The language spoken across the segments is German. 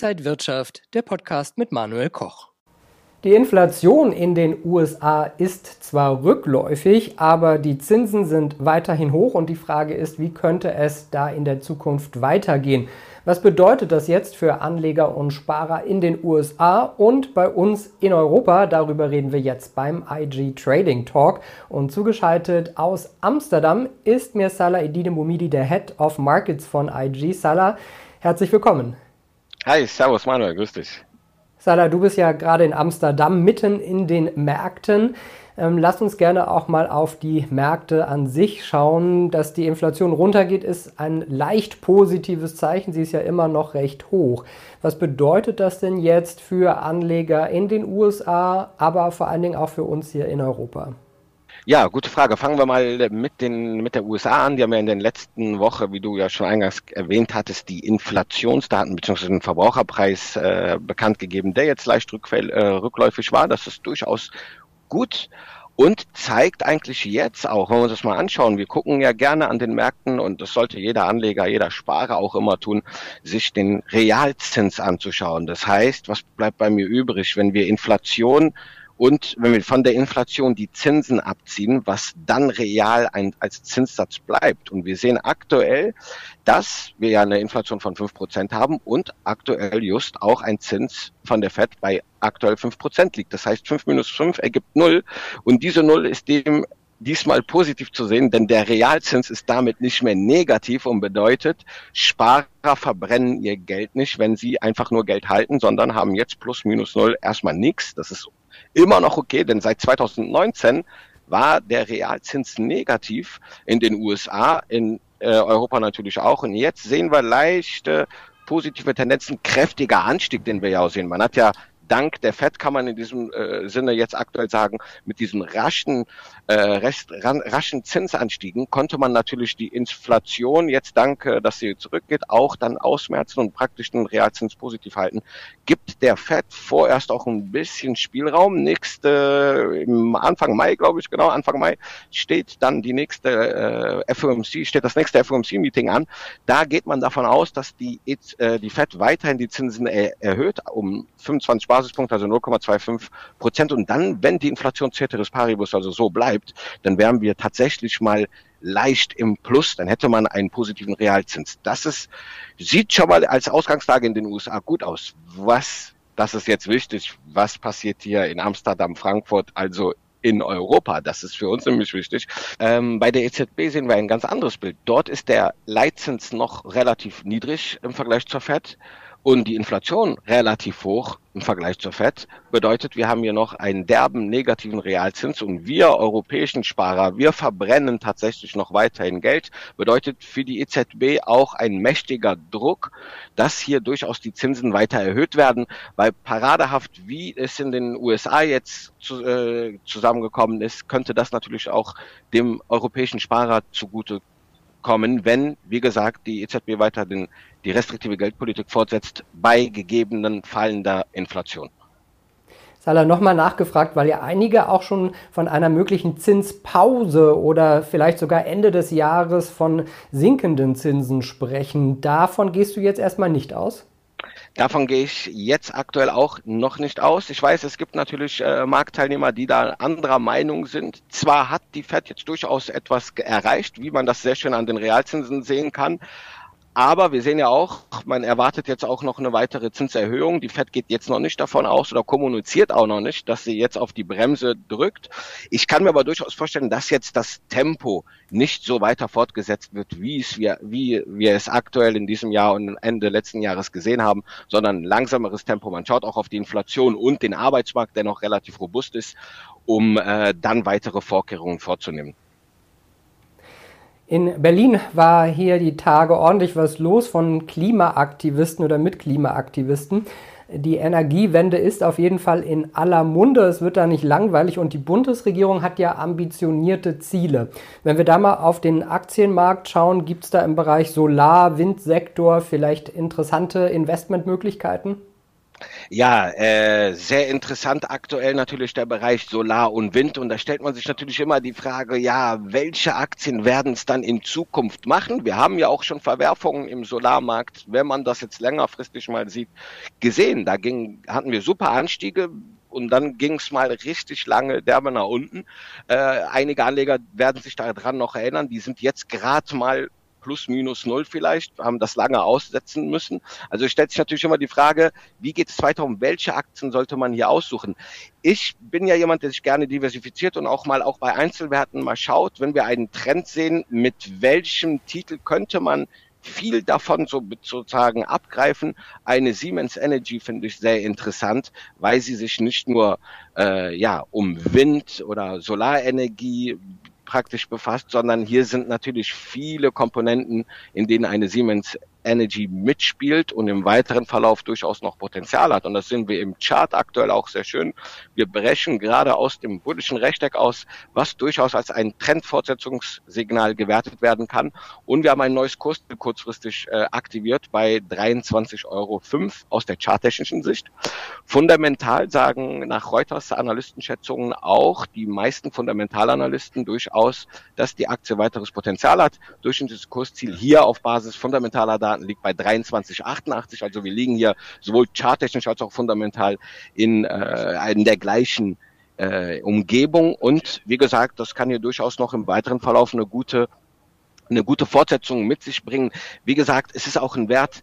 Inside Wirtschaft, der Podcast mit Manuel Koch. Die Inflation in den USA ist zwar rückläufig, aber die Zinsen sind weiterhin hoch und die Frage ist, wie könnte es da in der Zukunft weitergehen? Was bedeutet das jetzt für Anleger und Sparer in den USA und bei uns in Europa? Darüber reden wir jetzt beim IG Trading Talk. Und zugeschaltet aus Amsterdam ist mir Salah Edine Mumidi, der Head of Markets von IG. Salah, herzlich willkommen. Hi, servus Manuel, grüß dich. Salah, du bist ja gerade in Amsterdam mitten in den Märkten. Ähm, lass uns gerne auch mal auf die Märkte an sich schauen. Dass die Inflation runtergeht, ist ein leicht positives Zeichen. Sie ist ja immer noch recht hoch. Was bedeutet das denn jetzt für Anleger in den USA, aber vor allen Dingen auch für uns hier in Europa? Ja, gute Frage. Fangen wir mal mit, den, mit der USA an. Die haben ja in den letzten Woche, wie du ja schon eingangs erwähnt hattest, die Inflationsdaten bzw. den Verbraucherpreis äh, bekannt gegeben, der jetzt leicht rückfäll, äh, rückläufig war. Das ist durchaus gut und zeigt eigentlich jetzt auch, wenn wir uns das mal anschauen, wir gucken ja gerne an den Märkten und das sollte jeder Anleger, jeder Sparer auch immer tun, sich den Realzins anzuschauen. Das heißt, was bleibt bei mir übrig, wenn wir Inflation und wenn wir von der Inflation die Zinsen abziehen, was dann real ein, als Zinssatz bleibt. Und wir sehen aktuell, dass wir ja eine Inflation von fünf Prozent haben und aktuell just auch ein Zins von der FED bei aktuell fünf Prozent liegt. Das heißt, fünf minus fünf ergibt null. Und diese Null ist dem diesmal positiv zu sehen, denn der Realzins ist damit nicht mehr negativ und bedeutet, Sparer verbrennen ihr Geld nicht, wenn sie einfach nur Geld halten, sondern haben jetzt plus minus null erstmal nichts. Das ist immer noch okay, denn seit 2019 war der Realzins negativ in den USA, in äh, Europa natürlich auch. Und jetzt sehen wir leichte positive Tendenzen, kräftiger Anstieg, den wir ja auch sehen. Man hat ja dank der FED kann man in diesem äh, Sinne jetzt aktuell sagen, mit diesen raschen, äh, rest, ran, raschen Zinsanstiegen konnte man natürlich die Inflation jetzt dank, äh, dass sie zurückgeht, auch dann ausmerzen und praktisch den Realzins positiv halten. Gibt der FED vorerst auch ein bisschen Spielraum. Nächste, im Anfang Mai, glaube ich, genau, Anfang Mai steht dann die nächste äh, FOMC, steht das nächste FOMC-Meeting an. Da geht man davon aus, dass die, äh, die FED weiterhin die Zinsen er, erhöht um 25 Basispunkte, also 0,25 Prozent. Und dann, wenn die Inflation Ceteris Paribus also so bleibt, dann wären wir tatsächlich mal leicht im Plus, dann hätte man einen positiven Realzins. Das ist, sieht schon mal als Ausgangslage in den USA gut aus. Was, das ist jetzt wichtig, was passiert hier in Amsterdam, Frankfurt, also in Europa. Das ist für uns nämlich wichtig. Ähm, bei der EZB sehen wir ein ganz anderes Bild. Dort ist der Leitzins noch relativ niedrig im Vergleich zur FED und die Inflation relativ hoch im Vergleich zur FED, bedeutet, wir haben hier noch einen derben negativen Realzins und wir europäischen Sparer, wir verbrennen tatsächlich noch weiterhin Geld, bedeutet für die EZB auch ein mächtiger Druck, dass hier durchaus die Zinsen weiter erhöht werden, weil paradehaft, wie es in den USA jetzt zu, äh, zusammengekommen ist, könnte das natürlich auch dem europäischen Sparer zugute kommen, wenn, wie gesagt, die EZB weiter den, die restriktive Geldpolitik fortsetzt bei gegebenen fallender Inflation. Salah nochmal nachgefragt, weil ja einige auch schon von einer möglichen Zinspause oder vielleicht sogar Ende des Jahres von sinkenden Zinsen sprechen. Davon gehst du jetzt erstmal nicht aus? Davon gehe ich jetzt aktuell auch noch nicht aus. Ich weiß, es gibt natürlich äh, Marktteilnehmer, die da anderer Meinung sind. Zwar hat die Fed jetzt durchaus etwas erreicht, wie man das sehr schön an den Realzinsen sehen kann, aber wir sehen ja auch, man erwartet jetzt auch noch eine weitere Zinserhöhung. Die Fed geht jetzt noch nicht davon aus oder kommuniziert auch noch nicht, dass sie jetzt auf die Bremse drückt. Ich kann mir aber durchaus vorstellen, dass jetzt das Tempo nicht so weiter fortgesetzt wird, wie es wir, wie wir es aktuell in diesem Jahr und Ende letzten Jahres gesehen haben, sondern ein langsameres Tempo. Man schaut auch auf die Inflation und den Arbeitsmarkt, der noch relativ robust ist, um äh, dann weitere Vorkehrungen vorzunehmen. In Berlin war hier die Tage ordentlich was los von Klimaaktivisten oder mit Klimaaktivisten. Die Energiewende ist auf jeden Fall in aller Munde. Es wird da nicht langweilig und die Bundesregierung hat ja ambitionierte Ziele. Wenn wir da mal auf den Aktienmarkt schauen, gibt es da im Bereich Solar, Windsektor vielleicht interessante Investmentmöglichkeiten? Ja, äh, sehr interessant aktuell natürlich der Bereich Solar und Wind. Und da stellt man sich natürlich immer die Frage, ja, welche Aktien werden es dann in Zukunft machen? Wir haben ja auch schon Verwerfungen im Solarmarkt, wenn man das jetzt längerfristig mal sieht, gesehen. Da ging, hatten wir super Anstiege. Und dann ging es mal richtig lange derbe nach unten. Äh, einige Anleger werden sich daran noch erinnern. Die sind jetzt gerade mal plus minus null vielleicht, haben das lange aussetzen müssen. Also stellt sich natürlich immer die Frage, wie geht es weiter, um welche Aktien sollte man hier aussuchen? Ich bin ja jemand, der sich gerne diversifiziert und auch mal auch bei Einzelwerten mal schaut, wenn wir einen Trend sehen, mit welchem Titel könnte man viel davon so sozusagen abgreifen. Eine Siemens Energy finde ich sehr interessant, weil sie sich nicht nur äh, ja um Wind oder Solarenergie praktisch befasst, sondern hier sind natürlich viele Komponenten, in denen eine Siemens Energy mitspielt und im weiteren Verlauf durchaus noch Potenzial hat. Und das sehen wir im Chart aktuell auch sehr schön. Wir brechen gerade aus dem bullischen Rechteck aus, was durchaus als ein Trendfortsetzungssignal gewertet werden kann. Und wir haben ein neues Kurs kurzfristig äh, aktiviert bei 23,05 Euro aus der charttechnischen Sicht. Fundamental sagen nach Reuters Analystenschätzungen auch die meisten Fundamentalanalysten durchaus, dass die Aktie weiteres Potenzial hat. Durchschnittliches Kursziel hier auf Basis fundamentaler Daten liegt bei 23,88. Also wir liegen hier sowohl charttechnisch als auch fundamental in, äh, in der gleichen äh, Umgebung. Und wie gesagt, das kann hier durchaus noch im weiteren Verlauf eine gute, eine gute Fortsetzung mit sich bringen. Wie gesagt, es ist auch ein Wert,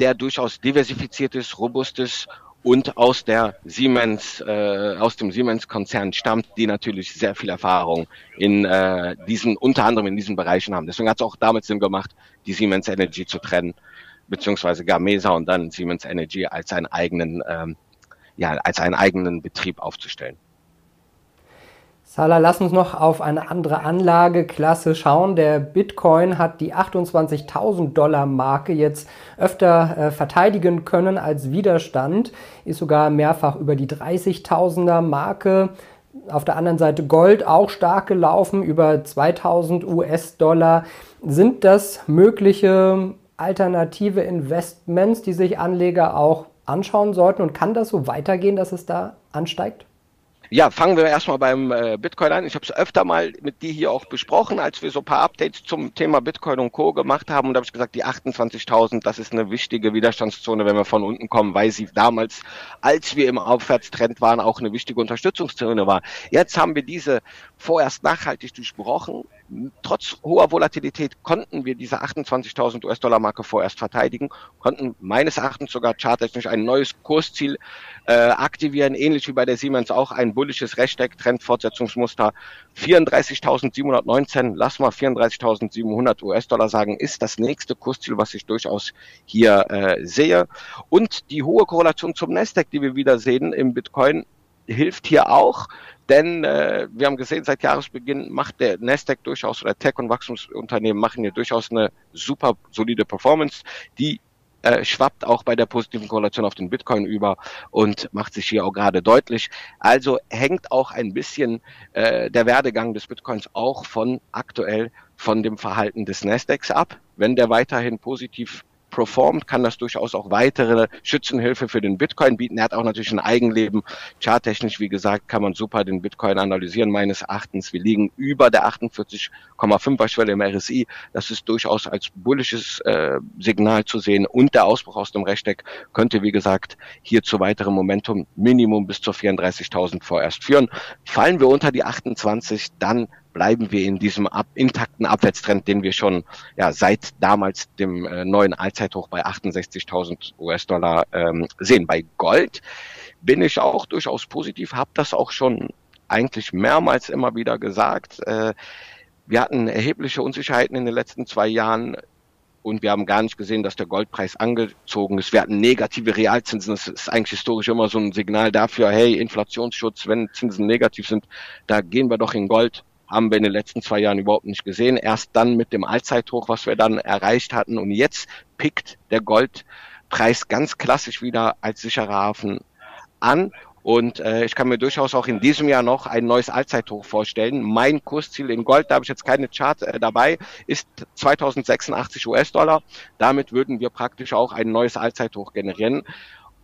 der durchaus diversifiziert ist, robust ist und aus der Siemens, äh, aus dem Siemens-Konzern stammt, die natürlich sehr viel Erfahrung in äh, diesen, unter anderem in diesen Bereichen haben. Deswegen hat es auch damit Sinn gemacht, die Siemens Energy zu trennen, beziehungsweise Gamesa und dann Siemens Energy als einen eigenen, ähm, ja, als einen eigenen Betrieb aufzustellen. Salah, lass uns noch auf eine andere Anlageklasse schauen. Der Bitcoin hat die 28.000 Dollar Marke jetzt öfter äh, verteidigen können als Widerstand, ist sogar mehrfach über die 30.000er Marke. Auf der anderen Seite Gold auch stark gelaufen, über 2000 US-Dollar. Sind das mögliche alternative Investments, die sich Anleger auch anschauen sollten? Und kann das so weitergehen, dass es da ansteigt? Ja, fangen wir erstmal beim äh, Bitcoin an. Ich habe es öfter mal mit dir hier auch besprochen, als wir so ein paar Updates zum Thema Bitcoin und Co. gemacht haben. Und da habe ich gesagt, die 28.000, das ist eine wichtige Widerstandszone, wenn wir von unten kommen, weil sie damals, als wir im Aufwärtstrend waren, auch eine wichtige Unterstützungszone war. Jetzt haben wir diese vorerst nachhaltig durchbrochen. Trotz hoher Volatilität konnten wir diese 28.000 US-Dollar-Marke vorerst verteidigen, konnten meines Erachtens sogar charttechnisch ein neues Kursziel äh, aktivieren, ähnlich wie bei der Siemens auch ein bullisches Rechteck, Trendfortsetzungsmuster 34.719, lass mal 34.700 US-Dollar sagen, ist das nächste Kursziel, was ich durchaus hier äh, sehe. Und die hohe Korrelation zum Nasdaq, die wir wieder sehen im Bitcoin, hilft hier auch, denn äh, wir haben gesehen, seit Jahresbeginn macht der Nasdaq durchaus oder Tech- und Wachstumsunternehmen machen hier durchaus eine super solide Performance, die äh, schwappt auch bei der positiven Korrelation auf den Bitcoin über und macht sich hier auch gerade deutlich. Also hängt auch ein bisschen äh, der Werdegang des Bitcoins auch von aktuell von dem Verhalten des Nasdaqs ab. Wenn der weiterhin positiv performt, kann das durchaus auch weitere Schützenhilfe für den Bitcoin bieten. Er hat auch natürlich ein Eigenleben. Charttechnisch, wie gesagt, kann man super den Bitcoin analysieren. Meines Erachtens, wir liegen über der 48,5er Schwelle im RSI. Das ist durchaus als bullisches äh, Signal zu sehen. Und der Ausbruch aus dem Rechteck könnte, wie gesagt, hier zu weiterem Momentum Minimum bis zu 34.000 vorerst führen. Fallen wir unter die 28, dann bleiben wir in diesem ab, intakten Abwärtstrend, den wir schon ja, seit damals dem äh, neuen Allzeithoch bei 68.000 US-Dollar ähm, sehen. Bei Gold bin ich auch durchaus positiv, habe das auch schon eigentlich mehrmals immer wieder gesagt. Äh, wir hatten erhebliche Unsicherheiten in den letzten zwei Jahren und wir haben gar nicht gesehen, dass der Goldpreis angezogen ist. Wir hatten negative Realzinsen. Das ist eigentlich historisch immer so ein Signal dafür, hey, Inflationsschutz, wenn Zinsen negativ sind, da gehen wir doch in Gold haben wir in den letzten zwei Jahren überhaupt nicht gesehen. Erst dann mit dem Allzeithoch, was wir dann erreicht hatten. Und jetzt pickt der Goldpreis ganz klassisch wieder als sicherer Hafen an. Und äh, ich kann mir durchaus auch in diesem Jahr noch ein neues Allzeithoch vorstellen. Mein Kursziel in Gold, da habe ich jetzt keine Chart äh, dabei, ist 2086 US-Dollar. Damit würden wir praktisch auch ein neues Allzeithoch generieren.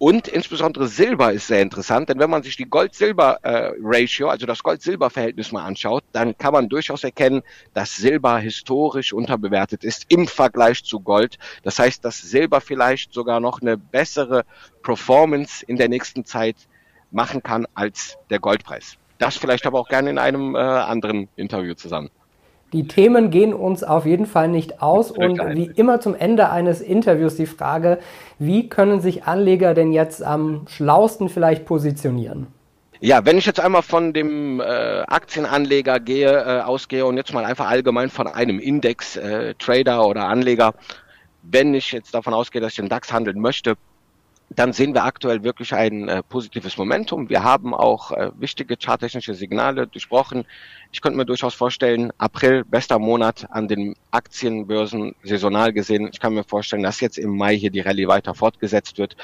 Und insbesondere Silber ist sehr interessant, denn wenn man sich die Gold-Silber-Ratio, also das Gold-Silber-Verhältnis mal anschaut, dann kann man durchaus erkennen, dass Silber historisch unterbewertet ist im Vergleich zu Gold. Das heißt, dass Silber vielleicht sogar noch eine bessere Performance in der nächsten Zeit machen kann als der Goldpreis. Das vielleicht aber auch gerne in einem äh, anderen Interview zusammen. Die Themen gehen uns auf jeden Fall nicht aus und wie immer zum Ende eines Interviews die Frage, wie können sich Anleger denn jetzt am schlausten vielleicht positionieren? Ja, wenn ich jetzt einmal von dem äh, Aktienanleger gehe, äh, ausgehe und jetzt mal einfach allgemein von einem Index, äh, Trader oder Anleger, wenn ich jetzt davon ausgehe, dass ich den DAX handeln möchte, dann sehen wir aktuell wirklich ein äh, positives Momentum. Wir haben auch äh, wichtige charttechnische Signale durchbrochen. Ich könnte mir durchaus vorstellen, April, bester Monat an den Aktienbörsen saisonal gesehen. Ich kann mir vorstellen, dass jetzt im Mai hier die Rallye weiter fortgesetzt wird.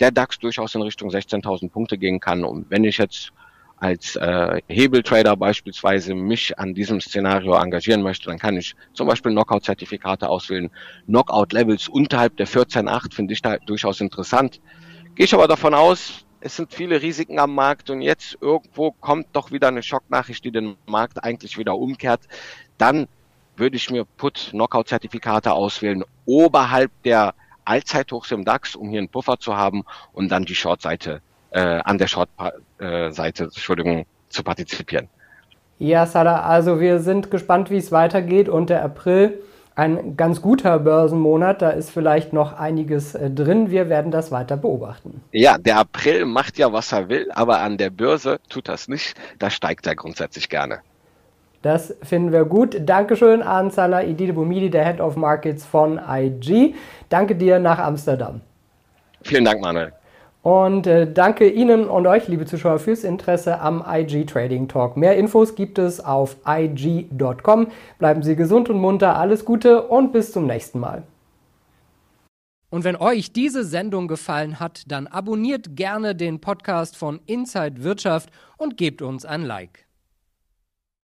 Der DAX durchaus in Richtung 16.000 Punkte gehen kann. Und wenn ich jetzt als äh, Hebeltrader beispielsweise mich an diesem Szenario engagieren möchte, dann kann ich zum Beispiel Knockout-Zertifikate auswählen. Knockout-Levels unterhalb der 14.8 finde ich da durchaus interessant. Gehe ich aber davon aus, es sind viele Risiken am Markt und jetzt irgendwo kommt doch wieder eine Schocknachricht, die den Markt eigentlich wieder umkehrt. Dann würde ich mir Put-Knockout-Zertifikate auswählen oberhalb der Allzeithochs im DAX, um hier einen Puffer zu haben und dann die Short-Seite äh, an der Short-Seite, Entschuldigung, zu partizipieren. Ja, Salah, also wir sind gespannt, wie es weitergeht und der April ein ganz guter Börsenmonat. Da ist vielleicht noch einiges äh, drin. Wir werden das weiter beobachten. Ja, der April macht ja, was er will, aber an der Börse tut das nicht. Da steigt er grundsätzlich gerne. Das finden wir gut. Dankeschön an Salah Idide Bumidi, der Head of Markets von IG. Danke dir nach Amsterdam. Vielen Dank, Manuel. Und äh, danke Ihnen und euch, liebe Zuschauer, fürs Interesse am IG Trading Talk. Mehr Infos gibt es auf IG.com. Bleiben Sie gesund und munter, alles Gute und bis zum nächsten Mal. Und wenn euch diese Sendung gefallen hat, dann abonniert gerne den Podcast von Inside Wirtschaft und gebt uns ein Like.